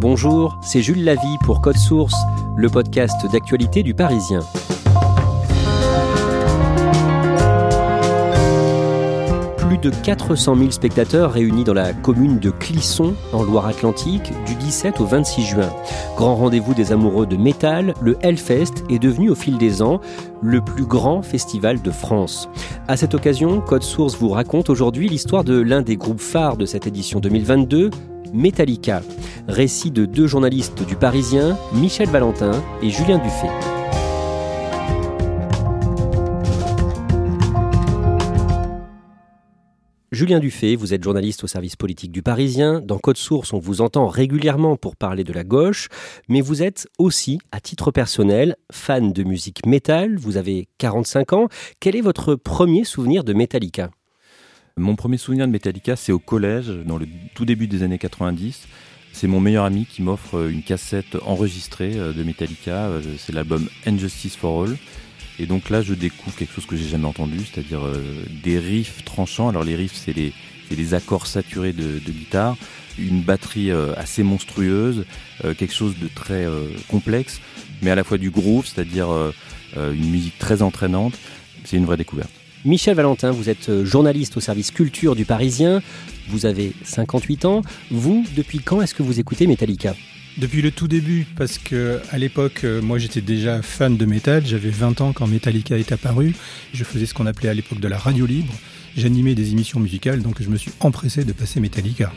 Bonjour, c'est Jules Lavie pour Code Source, le podcast d'actualité du Parisien. Plus de 400 000 spectateurs réunis dans la commune de Clisson, en Loire-Atlantique, du 17 au 26 juin. Grand rendez-vous des amoureux de métal, le Hellfest est devenu au fil des ans le plus grand festival de France. À cette occasion, Code Source vous raconte aujourd'hui l'histoire de l'un des groupes phares de cette édition 2022, Metallica. Récit de deux journalistes du Parisien, Michel Valentin et Julien Dufay. Julien Dufay, vous êtes journaliste au service politique du Parisien. Dans Code Source, on vous entend régulièrement pour parler de la gauche, mais vous êtes aussi, à titre personnel, fan de musique métal. Vous avez 45 ans. Quel est votre premier souvenir de Metallica? Mon premier souvenir de Metallica, c'est au collège, dans le tout début des années 90. C'est mon meilleur ami qui m'offre une cassette enregistrée euh, de Metallica. Euh, c'est l'album Injustice for All. Et donc là, je découvre quelque chose que j'ai jamais entendu, c'est-à-dire euh, des riffs tranchants. Alors les riffs, c'est les, accords saturés de, guitare, une batterie euh, assez monstrueuse, euh, quelque chose de très complexe, mais à la fois du groove, c'est-à-dire une musique très entraînante. C'est une vraie découverte. Michel Valentin, vous êtes journaliste au service culture du Parisien. Vous avez 58 ans. Vous, depuis quand est-ce que vous écoutez Metallica? Depuis le tout début, parce que à l'époque, euh, moi j'étais déjà fan de métal, j'avais 20 ans quand Metallica est apparu, je faisais ce qu'on appelait à l'époque de la radio libre, j'animais des émissions musicales, donc je me suis empressé de passer Metallica.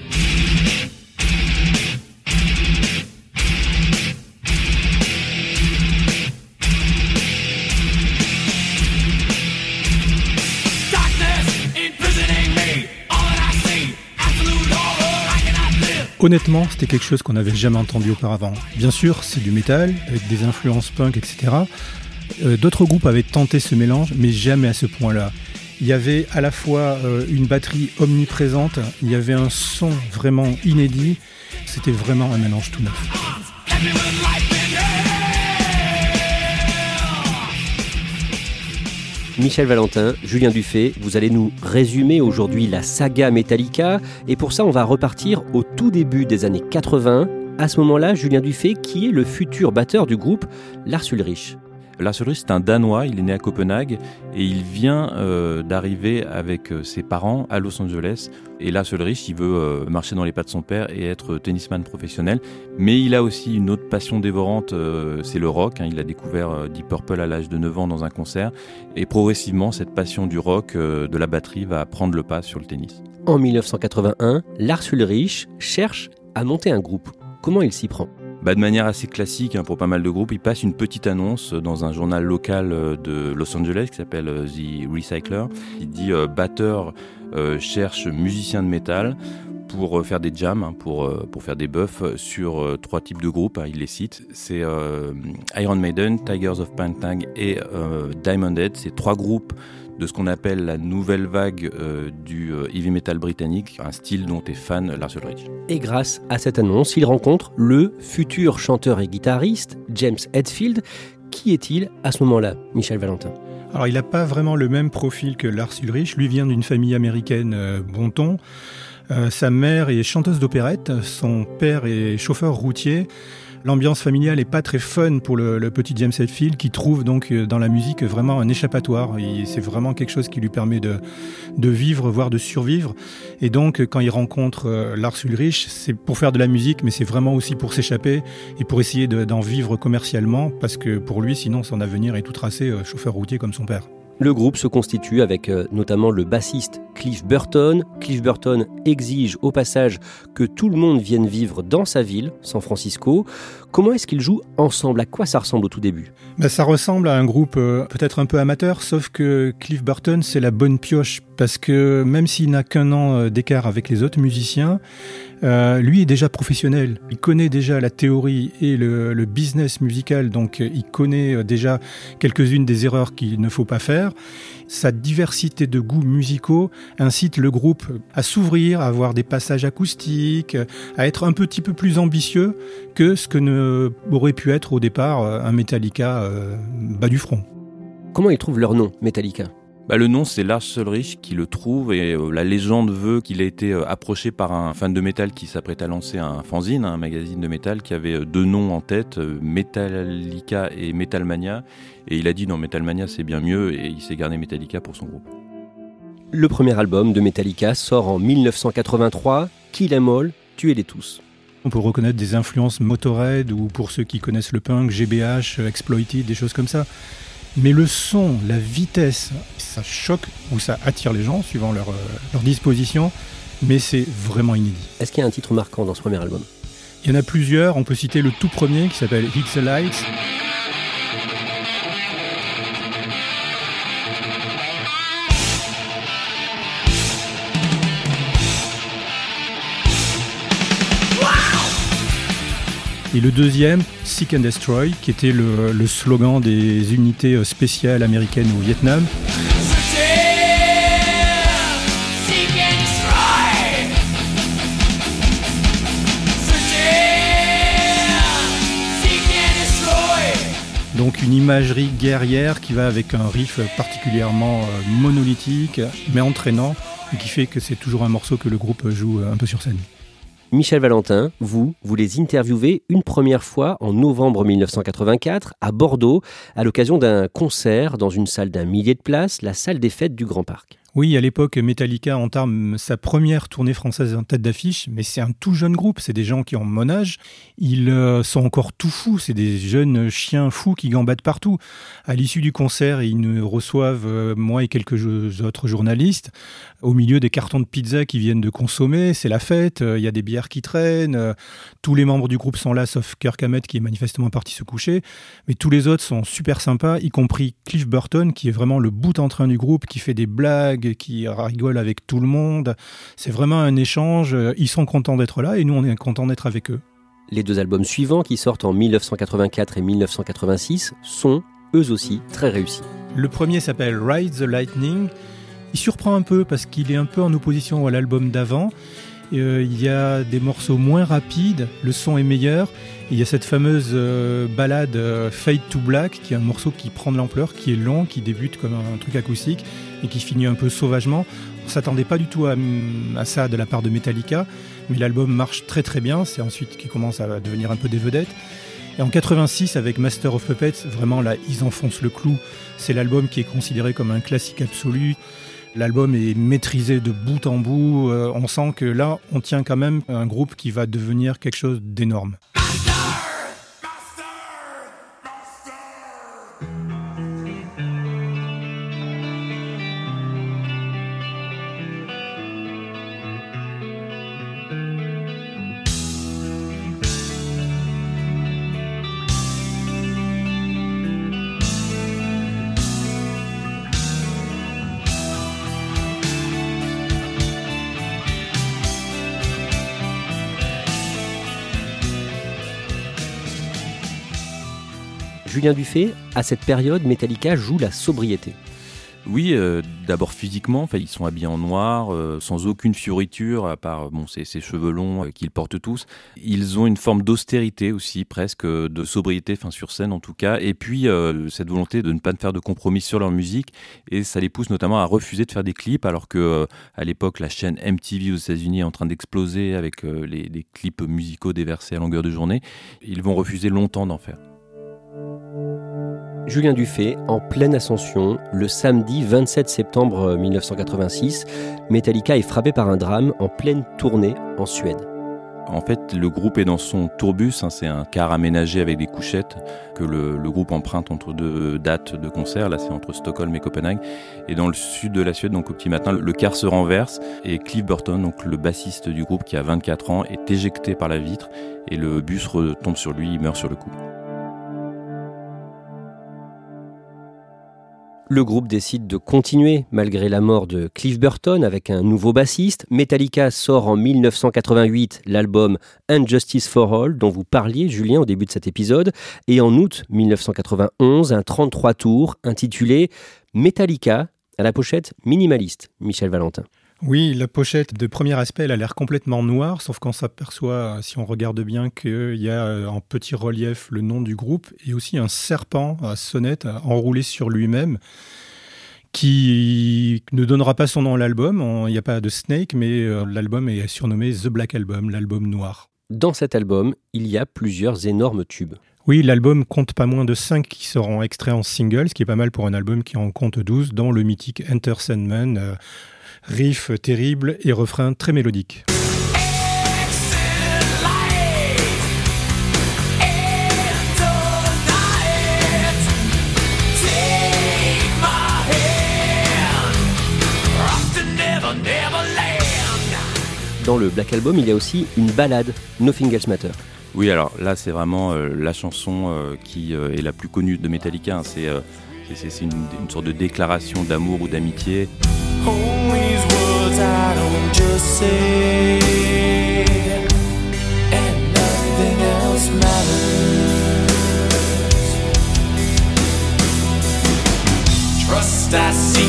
Honnêtement, c'était quelque chose qu'on n'avait jamais entendu auparavant. Bien sûr, c'est du métal, avec des influences punk, etc. Euh, d'autres groupes avaient tenté ce mélange, mais jamais à ce point-là. Il y avait à la fois euh, une batterie omniprésente, il y avait un son vraiment inédit, c'était vraiment un mélange tout neuf. Michel Valentin, Julien Dufay, vous allez nous résumer aujourd'hui la saga Metallica et pour ça on va repartir au tout début des années 80. À ce moment-là, Julien Dufay, qui est le futur batteur du groupe Lars Ulrich Lars Ulrich, c'est un Danois, il est né à Copenhague et il vient euh, d'arriver avec euh, ses parents à Los Angeles. Et Lars Ulrich, il veut euh, marcher dans les pas de son père et être tennisman professionnel. Mais il a aussi une autre passion dévorante, c'est le rock. Hein. Il a découvert Deep Purple à l'âge de 9 ans dans un concert. Et progressivement, cette passion du rock, de la batterie, va prendre le pas sur le tennis. En 1981, Lars Ulrich cherche à monter un groupe. Comment il s'y prend? Bah, de manière assez classique hein, pour pas mal de groupes, il passe une petite annonce dans un journal local euh, de Los Angeles qui s'appelle euh, The Recycler. Il dit euh, batteur cherche musicien de métal pour faire des jams, hein, pour, pour faire des buffs sur trois types de groupes. Hein, il les cite. C'est Iron Maiden, Tigers of Pantang et Diamond Head. C'est trois groupes de ce qu'on appelle la nouvelle vague euh, du euh, heavy metal britannique, un style dont est fan Lars Ulrich. Et grâce à cette annonce, il rencontre le futur chanteur et guitariste James Hetfield. Qui est-il à ce moment-là, Michel Valentin? Alors, il n'a pas vraiment le même profil que Lars Ulrich. Lui vient d'une famille américaine euh, bon ton. Sa mère est chanteuse d'opérette, son père est chauffeur routier. L'ambiance familiale est pas très fun pour le, petit James Hetfield qui trouve donc euh, dans la musique vraiment un échappatoire. C'est vraiment quelque chose qui lui permet de, vivre, voire de survivre. Et donc quand il rencontre euh, Lars Ulrich, c'est pour faire de la musique, mais c'est vraiment aussi pour s'échapper et pour essayer d'en vivre commercialement parce que pour lui, sinon son avenir est tout tracé euh, chauffeur routier comme son père. Le groupe se constitue avec euh, notamment le bassiste Cliff Burton. Cliff Burton exige au passage que tout le monde vienne vivre dans sa ville, San Francisco. Comment est-ce qu'ils jouent ensemble? À quoi ça ressemble au tout début? Ben, Ça ressemble à un groupe euh, peut-être un peu amateur, sauf que Cliff Burton, c'est la bonne pioche, parce que même s'il n'a qu'un an euh, d'écart avec les autres musiciens, euh, lui est déjà professionnel. Il connaît déjà la théorie et le, le business musical, donc il connaît déjà quelques-unes des erreurs qu'il ne faut pas faire. Sa diversité de goûts musicaux incite le groupe à s'ouvrir, à avoir des passages acoustiques, à être un petit peu plus ambitieux que ce que ne aurait pu être au départ un Metallica euh, bas du front. Comment ils trouvent leur nom, Metallica? Bah, le nom, c'est Lars Ulrich qui le trouve et euh, la légende veut qu'il ait été euh, approché par un fan de métal qui s'apprête à lancer un fanzine, un magazine de métal qui avait euh, deux noms en tête, Metallica et Metalmania. Et il a dit non, Metalmania c'est bien mieux et il s'est gardé Metallica pour son groupe. Le premier album de Metallica sort en 1983, Kill Em All, Tuez-les tous. On peut reconnaître des influences Motorhead ou pour ceux qui connaissent le punk, GBH, Exploited, des choses comme ça. Mais le son, la vitesse, ça choque ou ça attire les gens suivant leur, euh, leur disposition, mais c'est vraiment inédit. Est-ce qu'il y a un titre marquant dans ce premier album? Il y en a plusieurs, on peut citer le tout premier qui s'appelle Hit the Lights. Et le deuxième, Seek and Destroy, qui était le, slogan des unités euh, spéciales américaines au Vietnam. Donc une imagerie guerrière qui va avec un riff particulièrement euh, monolithique mais entraînant et qui fait que c'est toujours un morceau que le groupe joue euh, un peu sur scène. Michel Valentin, vous, vous les interviewez une première fois en novembre 1984 à Bordeaux à l'occasion d'un concert dans une salle d'un millier de places, la salle des fêtes du Grand Parc. Oui, à l'époque, Metallica entame sa première tournée française en tête d'affiche, mais c'est un tout jeune groupe, c'est des gens qui ont mon âge, ils euh, sont encore tout fous, c'est des jeunes chiens fous qui gambadent partout. À l'issue du concert, ils nous reçoivent, euh, moi et quelques autres journalistes, au milieu des cartons de pizza qui viennent de consommer, c'est la fête, euh, il y a des bières qui traînent, tous les membres du groupe sont là, sauf Kirk Hammett qui est manifestement parti se coucher, mais tous les autres sont super sympas, y compris Cliff Burton, qui est vraiment le bout en train du groupe, qui fait des blagues, qui rigolent avec tout le monde. C'est vraiment un échange. Ils sont contents d'être là et nous, on est contents d'être avec eux. Les deux albums suivants, qui sortent en 1984 et 1986, sont eux aussi très réussis. Le premier s'appelle Ride the Lightning. Il surprend un peu parce qu'il est un peu en opposition à l'album d'avant. Euh, il y a des morceaux moins rapides, le son est meilleur. il y a cette fameuse euh, balade euh, Fade to Black, qui est un morceau qui prend de l'ampleur, qui est long, qui débute comme un, truc acoustique et qui finit un peu sauvagement. On s'attendait pas du tout à, ça de la part de Metallica, mais l'album marche très très bien. C'est ensuite qu'il commence à devenir un peu des vedettes. Et en 86, avec Master of Puppets, vraiment là, ils enfoncent le clou. C'est l'album qui est considéré comme un classique absolu. L'album est maîtrisé de bout en bout. Euh, on sent que là, on tient quand même un groupe qui va devenir quelque chose d'énorme. Julien Dufay, à cette période, Metallica joue la sobriété. Oui, euh, d'abord physiquement, ils sont habillés en noir, euh, sans aucune fioriture, à part bon, ces, cheveux longs euh, qu'ils portent tous. Ils ont une forme d'austérité aussi, presque, de sobriété, enfin sur scène en tout cas, et puis cette volonté de ne pas faire de compromis sur leur musique, et ça les pousse notamment à refuser de faire des clips, alors que à l'époque la chaîne MTV aux États-Unis est en train d'exploser avec les clips musicaux déversés à longueur de journée. Ils vont refuser longtemps d'en faire. Julien Dufay, en pleine ascension, le samedi 27 septembre 1986, Metallica est frappé par un drame en pleine tournée en Suède. En fait, le groupe est dans son tourbus, hein, c'est un car aménagé avec des couchettes que le, groupe emprunte entre deux dates de concert, là c'est entre Stockholm et Copenhague. Et dans le sud de la Suède, donc au petit matin, le car se renverse et Cliff Burton, le bassiste du groupe qui a 24 ans, est éjecté par la vitre et le bus retombe sur lui, il meurt sur le coup. Le groupe décide de continuer malgré la mort de Cliff Burton avec un nouveau bassiste. Metallica sort en 1988 l'album Unjustice for All dont vous parliez Julien au début de cet épisode et en août 1991 un 33 tours intitulé Metallica à la pochette minimaliste Michel Valentin. Oui, la pochette de premier aspect, elle a l'air complètement noire, sauf qu'on s'aperçoit, si on regarde bien, qu'il y a euh, en petit relief le nom du groupe et aussi un serpent à sonnette enroulé sur lui-même qui ne donnera pas son nom à l'album. Il n'y a pas de Snake, mais euh, l'album est surnommé The Black Album, l'album noir. Dans cet album, il y a plusieurs énormes tubes. Oui, l'album compte pas moins de 5 qui seront extraits en single, ce qui est pas mal pour un album qui en compte 12, dans le mythique Enter Sandman, euh, riff terrible et refrain très mélodique. Dans le Black Album, il y a aussi une balade, Nothing Else Matter. Oui, alors là, c'est vraiment euh, la chanson euh, qui est la plus connue de Metallica. Hein. C'est une, sorte de déclaration d'amour ou d'amitié. Trust I seek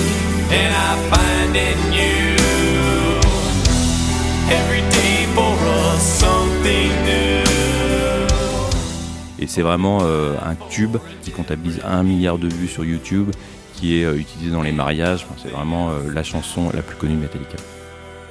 and I find in you. Every day for us something new. Et c'est vraiment euh, un tube qui comptabilise un milliard de vues sur YouTube qui est euh, utilisé dans les mariages. c'est vraiment euh, la chanson la plus connue de Metallica.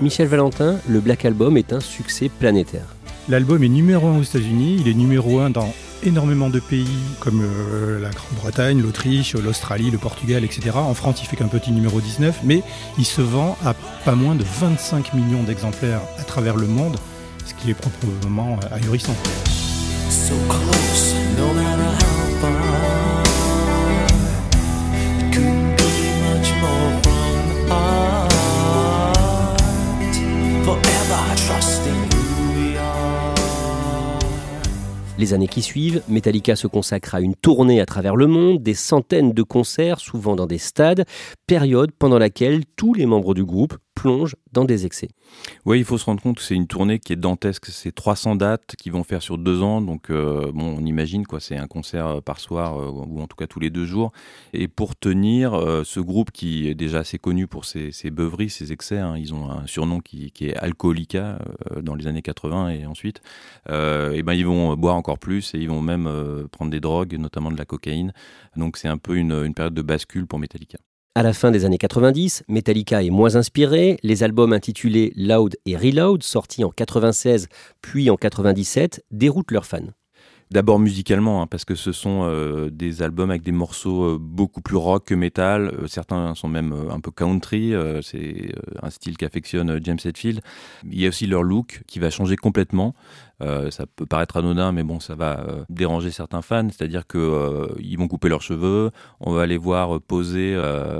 Michel Valentin, le Black Album est un succès planétaire. L'album est numéro un aux États-Unis, il est numéro un dans énormément de pays comme euh, la Grande-Bretagne, l'Autriche, l'Australie, le Portugal, etc. En France, il fait qu'un petit numéro 19, mais il se vend à pas moins de 25 millions d'exemplaires à travers le monde, ce qui est proprement ahurissant. Les années qui suivent, Metallica se consacre à une tournée à travers le monde, des centaines de concerts, souvent dans des stades, période pendant laquelle tous les membres du groupe plonge dans des excès. Oui, il faut se rendre compte que c'est une tournée qui est dantesque. C'est 300 dates qu'ils vont faire sur deux ans. Donc, euh, bon, on imagine quoi, c'est un concert euh, par soir euh, ou en tout cas tous les deux jours. Et pour tenir ce groupe qui est déjà assez connu pour ses, beuveries, ses excès, hein, ils ont un surnom qui, est Alcoolica dans les années 80 et ensuite, et ben ils vont boire encore plus et ils vont même prendre des drogues, notamment de la cocaïne. Donc, c'est un peu une période de bascule pour Metallica. À la fin des années 90, Metallica est moins inspiré. Les albums intitulés Loud et Reload, sortis en 96 puis en 97, déroutent leurs fans. D'abord musicalement, hein, parce que ce sont euh, des albums avec des morceaux euh, beaucoup plus rock que metal. Euh, certains sont même un peu country. c'est un style qu'affectionne James Hetfield. Il y a aussi leur look qui va changer complètement. ça peut paraître anodin, mais bon, ça va déranger certains fans. C'est-à-dire qu'ils vont couper leurs cheveux, on va les voir poser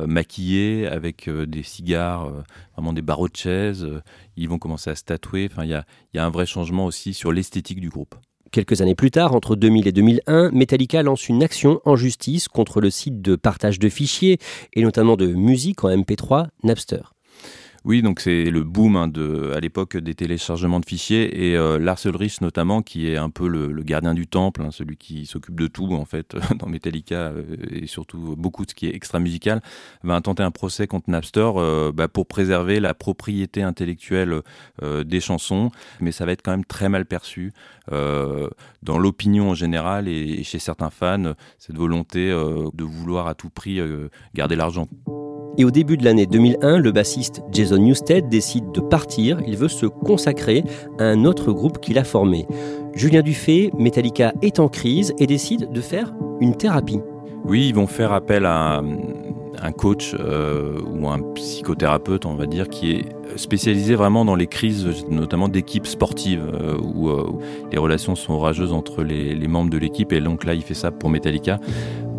maquillés avec des cigares, vraiment des barreaux de chaise. ils vont commencer à se tatouer. Enfin, il y a un vrai changement aussi sur l'esthétique du groupe. Quelques années plus tard, entre 2000 et 2001, Metallica lance une action en justice contre le site de partage de fichiers et notamment de musique en MP3 Napster. Oui, donc c'est le boom hein, de, à l'époque des téléchargements de fichiers et euh, Lars Ulrich notamment, qui est un peu le, gardien du temple, hein, celui qui s'occupe de tout en fait dans Metallica euh, et surtout beaucoup de ce qui est extra musical, va intenter un procès contre Napster euh, bah, pour préserver la propriété intellectuelle des chansons, mais ça va être quand même très mal perçu dans l'opinion en général et, chez certains fans, cette volonté de vouloir à tout prix garder l'argent. Et au début de l'année 2001, le bassiste Jason Newsted décide de partir. Il veut se consacrer à un autre groupe qu'il a formé. Julien Dufay, Metallica est en crise et décide de faire une thérapie. Oui, ils vont faire appel à un coach euh, ou un psychothérapeute, on va dire, qui est spécialisé vraiment dans les crises, notamment d'équipes sportives, euh, où, euh, où, les relations sont orageuses entre les membres de l'équipe. Et donc là, il fait ça pour Metallica.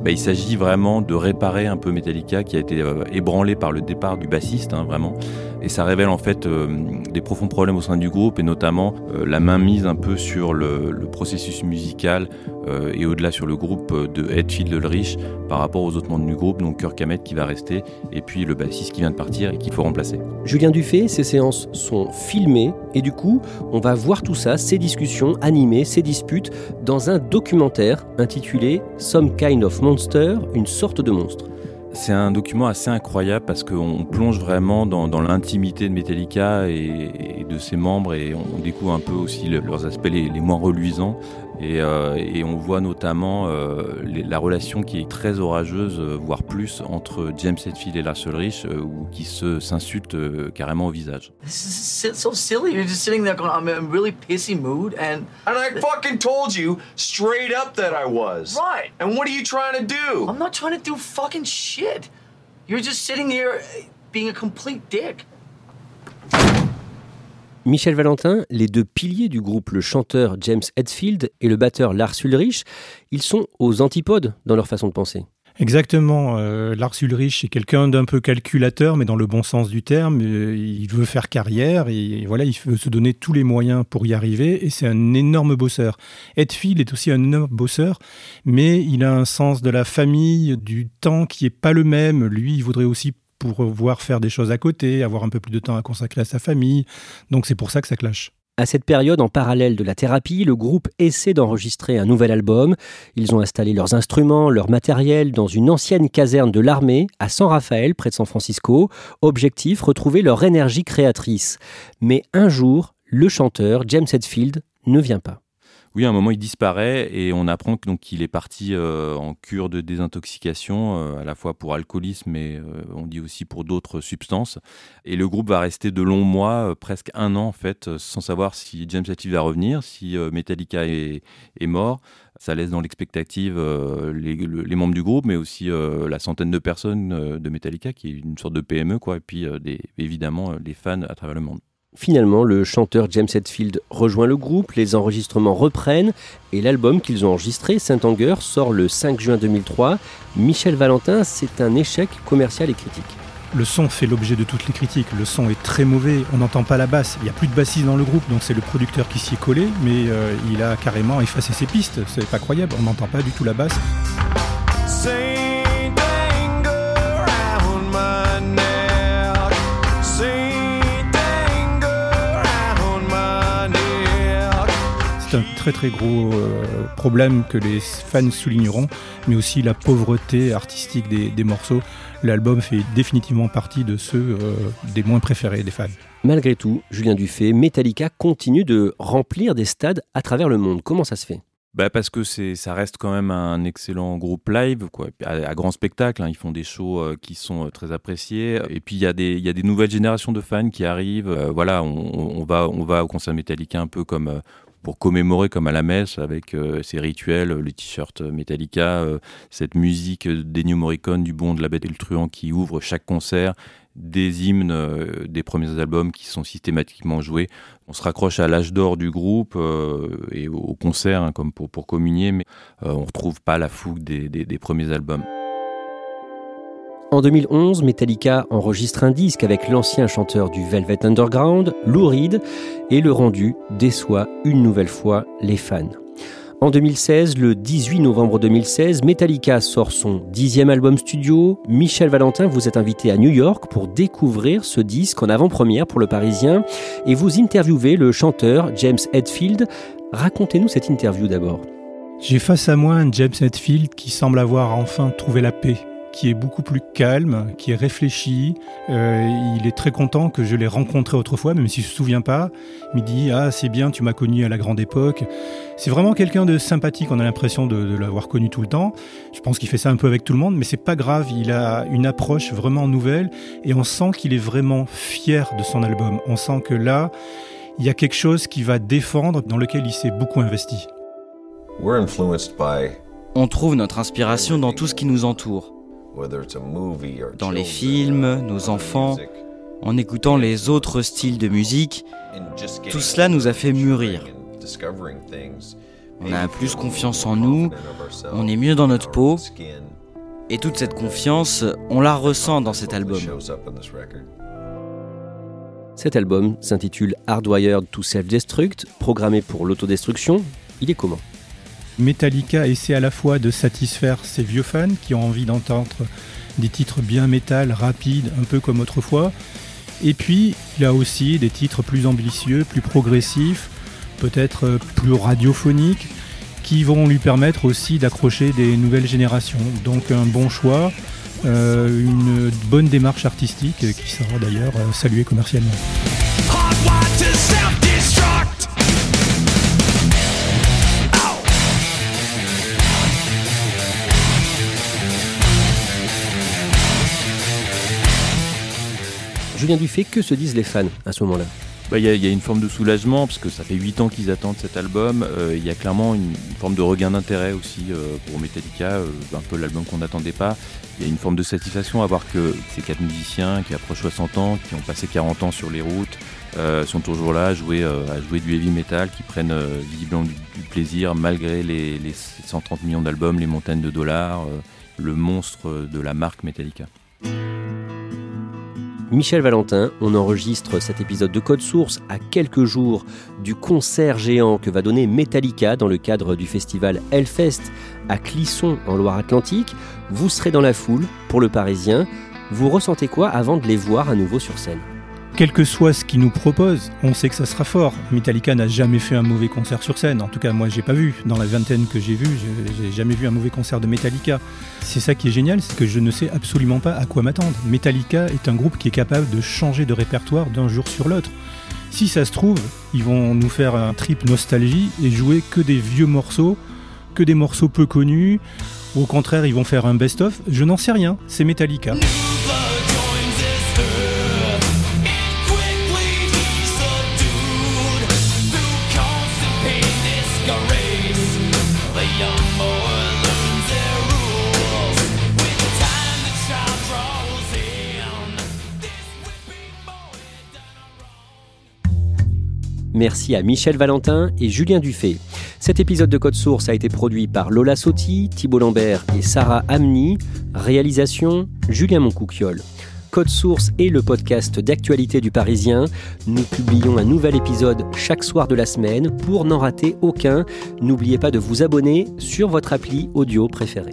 Bah, il s'agit vraiment de réparer un peu Metallica qui a été euh, ébranlé par le départ du bassiste, hein, vraiment. Et ça révèle en fait euh, des profonds problèmes au sein du groupe et notamment euh, la mainmise un peu sur le, processus musical et au-delà sur le groupe de Hetfield Ulrich par rapport aux autres membres du groupe, donc Kirk Hammett qui va rester et puis le bassiste qui vient de partir et qu'il faut remplacer. Julien Dufay, ces séances sont filmées et du coup, on va voir tout ça, ces discussions animées, ces disputes, dans un documentaire intitulé Some Kind of Monster, une sorte de monstre. C'est un document assez incroyable parce qu'on plonge vraiment dans, l'intimité de Metallica et, de ses membres et on découvre un peu aussi leurs aspects les, moins reluisants. Euh, et, on voit notamment euh, la relation qui est très orageuse, euh, voire plus, entre James Hetfield et Lars Ulrich, ou qui se s'insultent carrément au visage. C'est so silly. You're just sitting there going, I'm in a really pissy mood, and and I fucking told you straight up that I was. Right. And what are you trying to do? I'm not trying to do fucking shit. You're just sitting here being a complete dick. Michel Valentin, les deux piliers du groupe, le chanteur James Hetfield et le batteur Lars Ulrich, ils sont aux antipodes dans leur façon de penser. Exactement. Euh, Lars Ulrich est quelqu'un d'un peu calculateur, mais dans le bon sens du terme. Euh, il veut faire carrière et voilà, il veut se donner tous les moyens pour y arriver. Et c'est un énorme bosseur. Hetfield est aussi un énorme bosseur, mais il a un sens de la famille, du temps qui est pas le même. Lui, il voudrait aussi pour faire des choses à côté, avoir un peu plus de temps à consacrer à sa famille. Donc c'est pour ça que ça clash. À cette période, en parallèle de la thérapie, le groupe essaie d'enregistrer un nouvel album. Ils ont installé leurs instruments, leur matériel dans une ancienne caserne de l'armée à San Rafael, près de San Francisco. Objectif, retrouver leur énergie créatrice. Mais un jour, le chanteur James Hetfield ne vient pas. Oui, à un moment, il disparaît et on apprend qu'il est parti euh, en cure de désintoxication, euh, à la fois pour alcoolisme, mais euh, on dit aussi pour d'autres substances. Et le groupe va rester de longs mois, presque un an en fait, sans savoir si James Hetfield va revenir, si Metallica est, mort. Ça laisse dans l'expectative les, membres du groupe, mais aussi la centaine de personnes de Metallica, qui est une sorte de PME, quoi, et puis évidemment les fans à travers le monde. Finalement, le chanteur James Hetfield rejoint le groupe, les enregistrements reprennent et l'album qu'ils ont enregistré, Saint Anger, sort le 5 juin 2003. Michel Valentin, c'est un échec commercial et critique. Le son fait l'objet de toutes les critiques. Le son est très mauvais, on n'entend pas la basse. Il n'y a plus de bassiste dans le groupe, donc c'est le producteur qui s'y est collé, mais euh, il a carrément effacé ses pistes. C'est pas croyable, on n'entend pas du tout la basse. Très très gros euh, problème que les fans souligneront, mais aussi la pauvreté artistique des, morceaux. L'album fait définitivement partie de ceux euh, des moins préférés des fans. Malgré tout, Julien Dufay, Metallica continue de remplir des stades à travers le monde. Comment ça se fait? Bah parce que c'est, ça reste quand même un excellent groupe live, quoi. À, grand spectacle, hein. ils font des shows euh, qui sont très appréciés. Et puis il y a des, il y a des nouvelles générations de fans qui arrivent. voilà, on, on, va, on va au concert Metallica un peu comme pour commémorer comme à la messe avec euh, ces rituels, le t-shirt Metallica, euh, cette musique d'Ennio Morricone, du Bon, de la Bête et le Truand qui ouvre chaque concert, des hymnes euh, des premiers albums qui sont systématiquement joués. On se raccroche à l'âge d'or du groupe et au concert hein, comme pour, communier, mais on retrouve pas la fougue des premiers albums. En 2011, Metallica enregistre un disque avec l'ancien chanteur du Velvet Underground, Lou Reed, et le rendu déçoit une nouvelle fois les fans. En 2016, le 18 novembre 2016, Metallica sort son dixième album studio. Michel Valentin, vous êtes invité à New York pour découvrir ce disque en avant-première pour le Parisien et vous interviewez le chanteur James Hetfield. Racontez-nous cette interview d'abord. J'ai face à moi un James Hetfield qui semble avoir enfin trouvé la paix qui est beaucoup plus calme, qui est réfléchi. Euh, il est très content que je l'ai rencontré autrefois, même s'il ne se souvient pas. Il me dit Ah, c'est bien, tu m'as connu à la grande époque. C'est vraiment quelqu'un de sympathique, on a l'impression de, l'avoir connu tout le temps. Je pense qu'il fait ça un peu avec tout le monde, mais c'est pas grave, il a une approche vraiment nouvelle et on sent qu'il est vraiment fier de son album. On sent que là, il y a quelque chose qui va défendre, dans lequel il s'est beaucoup investi. On trouve notre inspiration dans tout ce qui nous entoure dans les films, nos enfants, en écoutant les autres styles de musique, tout cela nous a fait mûrir. On a plus confiance en nous, on est mieux dans notre peau, et toute cette confiance, on la ressent dans cet album. Cet album s'intitule Hardwired to Self-Destruct, programmé pour l'autodestruction. Il est comment? Metallica essaie à la fois de satisfaire ses vieux fans qui ont envie d'entendre des titres bien métal, rapides, un peu comme autrefois. Et puis, il a aussi des titres plus ambitieux, plus progressifs, peut-être plus radiophoniques, qui vont lui permettre aussi d'accrocher des nouvelles générations. Donc un bon choix, euh, une bonne démarche artistique qui sera d'ailleurs euh, saluée commercialement. Julien Dufay, que se disent les fans à ce moment-là? Bah, il y, a une forme de soulagement parce que ça fait 8 ans qu'ils attendent cet album. Euh, il y a clairement une, forme de regain d'intérêt aussi euh, pour Metallica, euh, un peu l'album qu'on n'attendait pas. Il y a une forme de satisfaction à voir que ces quatre musiciens qui approchent 60 ans, qui ont passé 40 ans sur les routes, sont toujours là à jouer, du heavy metal, qui prennent visiblement du, plaisir malgré les 130 millions d'albums, les montagnes de dollars, le monstre de la marque Metallica. Michel Valentin, on enregistre cet épisode de Code Source à quelques jours du concert géant que va donner Metallica dans le cadre du festival Hellfest à Clisson en Loire-Atlantique. Vous serez dans la foule pour le Parisien. Vous ressentez quoi avant de les voir à nouveau sur scène? Quel que soit ce qu'ils nous proposent, on sait que ça sera fort. Metallica n'a jamais fait un mauvais concert sur scène. En tout cas, moi, j'ai pas vu. Dans la vingtaine que j'ai vu, j'ai jamais vu un mauvais concert de Metallica. C'est ça qui est génial, c'est que je ne sais absolument pas à quoi m'attendre. Metallica est un groupe qui est capable de changer de répertoire d'un jour sur l'autre. Si ça se trouve, ils vont nous faire un trip nostalgie et jouer que des vieux morceaux, que des morceaux peu connus. Au contraire, ils vont faire un best-of. Je n'en sais rien. C'est Metallica. Merci à Michel Valentin et Julien Dufay. Cet épisode de Code Source a été produit par Lola Sotti, Thibault Lambert et Sarah Amni. Réalisation Julien Moncouquiole. Code Source est le podcast d'actualité du Parisien. Nous publions un nouvel épisode chaque soir de la semaine. Pour n'en rater aucun, n'oubliez pas de vous abonner sur votre appli audio préférée.